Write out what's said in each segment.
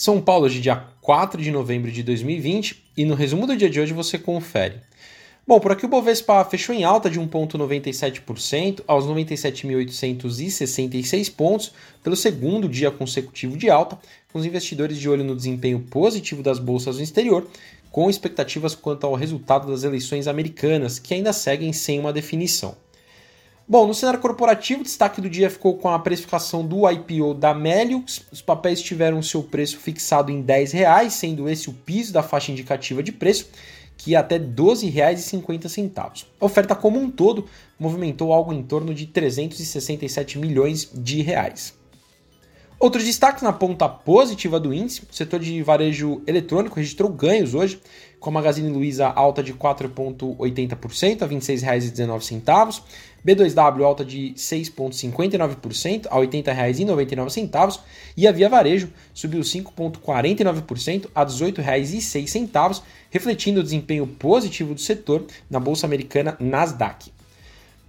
São Paulo, de dia 4 de novembro de 2020, e no resumo do dia de hoje você confere. Bom, por aqui o Bovespa fechou em alta de 1,97% aos 97.866 pontos pelo segundo dia consecutivo de alta, com os investidores de olho no desempenho positivo das bolsas no exterior, com expectativas quanto ao resultado das eleições americanas, que ainda seguem sem uma definição. Bom, no cenário corporativo, o destaque do dia ficou com a precificação do IPO da Melius. Os papéis tiveram seu preço fixado em R$ reais, sendo esse o piso da faixa indicativa de preço, que é até R$ 12,50. A oferta como um todo movimentou algo em torno de 367 milhões de reais. Outros destaques na ponta positiva do índice, o setor de varejo eletrônico registrou ganhos hoje, com a Magazine Luiza alta de 4,80% a R$ 26,19, B2W alta de 6,59% a R$ 80,99 e a Via Varejo subiu 5,49% a R$ 18,06, refletindo o desempenho positivo do setor na bolsa americana Nasdaq.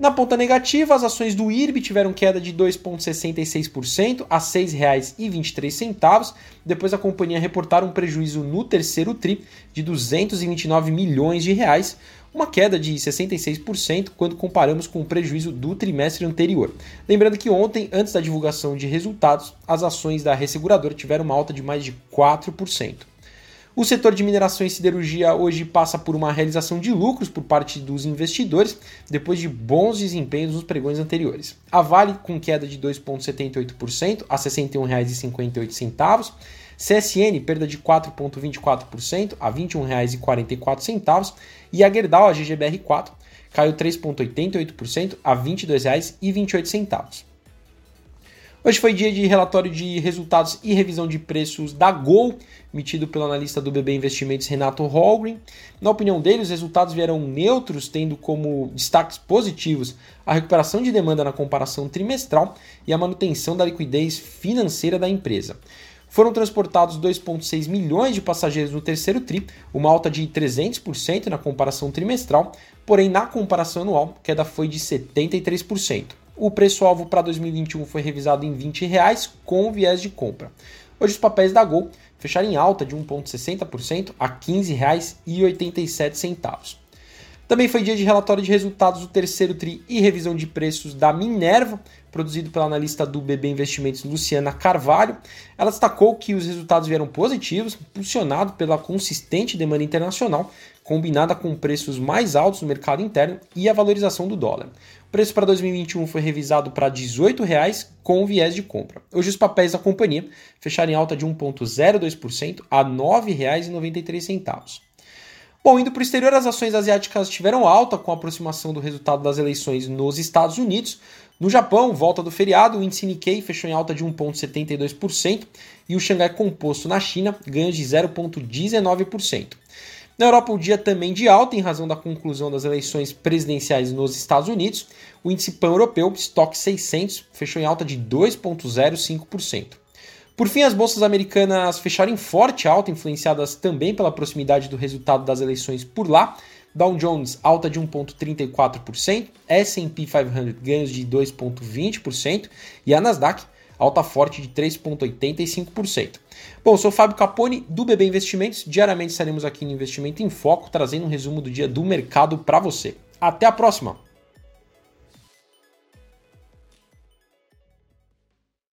Na ponta negativa, as ações do IRB tiveram queda de 2,66% a R$ 6,23, depois a companhia reportar um prejuízo no terceiro TRI de 229 milhões de reais, uma queda de 66% quando comparamos com o prejuízo do trimestre anterior. Lembrando que ontem, antes da divulgação de resultados, as ações da resseguradora tiveram uma alta de mais de 4%. O setor de mineração e siderurgia hoje passa por uma realização de lucros por parte dos investidores, depois de bons desempenhos nos pregões anteriores. A Vale com queda de 2,78% a R$ 61,58. CSN, perda de 4,24% a R$ 21,44. E a Gerdau, a GGBR4, caiu 3,88% a R$ 22,28. Hoje foi dia de relatório de resultados e revisão de preços da Gol, emitido pelo analista do BB Investimentos Renato Holgren. Na opinião dele, os resultados vieram neutros, tendo como destaques positivos a recuperação de demanda na comparação trimestral e a manutenção da liquidez financeira da empresa. Foram transportados 2,6 milhões de passageiros no terceiro TRI, uma alta de 300% na comparação trimestral, porém na comparação anual, a queda foi de 73%. O preço-alvo para 2021 foi revisado em 20 reais, com viés de compra. Hoje os papéis da Gol fecharam em alta de 1,60% a R$ 15,87. Também foi dia de relatório de resultados do terceiro TRI e revisão de preços da Minerva, produzido pela analista do BB Investimentos Luciana Carvalho. Ela destacou que os resultados vieram positivos, impulsionado pela consistente demanda internacional, combinada com preços mais altos no mercado interno e a valorização do dólar. O preço para 2021 foi revisado para R$ 18,00 com viés de compra. Hoje os papéis da companhia fecharam em alta de 1,02% a R$ 9,93. Bom, indo para o exterior, as ações asiáticas tiveram alta com a aproximação do resultado das eleições nos Estados Unidos. No Japão, volta do feriado, o índice Nikkei fechou em alta de 1,72% e o Xangai Composto na China ganhou de 0,19%. Na Europa, o dia também de alta em razão da conclusão das eleições presidenciais nos Estados Unidos. O índice pan-europeu, Stock 600, fechou em alta de 2,05%. Por fim, as bolsas americanas fecharam em forte alta, influenciadas também pela proximidade do resultado das eleições por lá. Dow Jones alta de 1,34%, S&P 500 ganhos de 2,20% e a Nasdaq alta forte de 3,85%. Bom, sou o Fábio Capone do BB Investimentos. Diariamente estaremos aqui no Investimento em Foco, trazendo um resumo do dia do mercado para você. Até a próxima!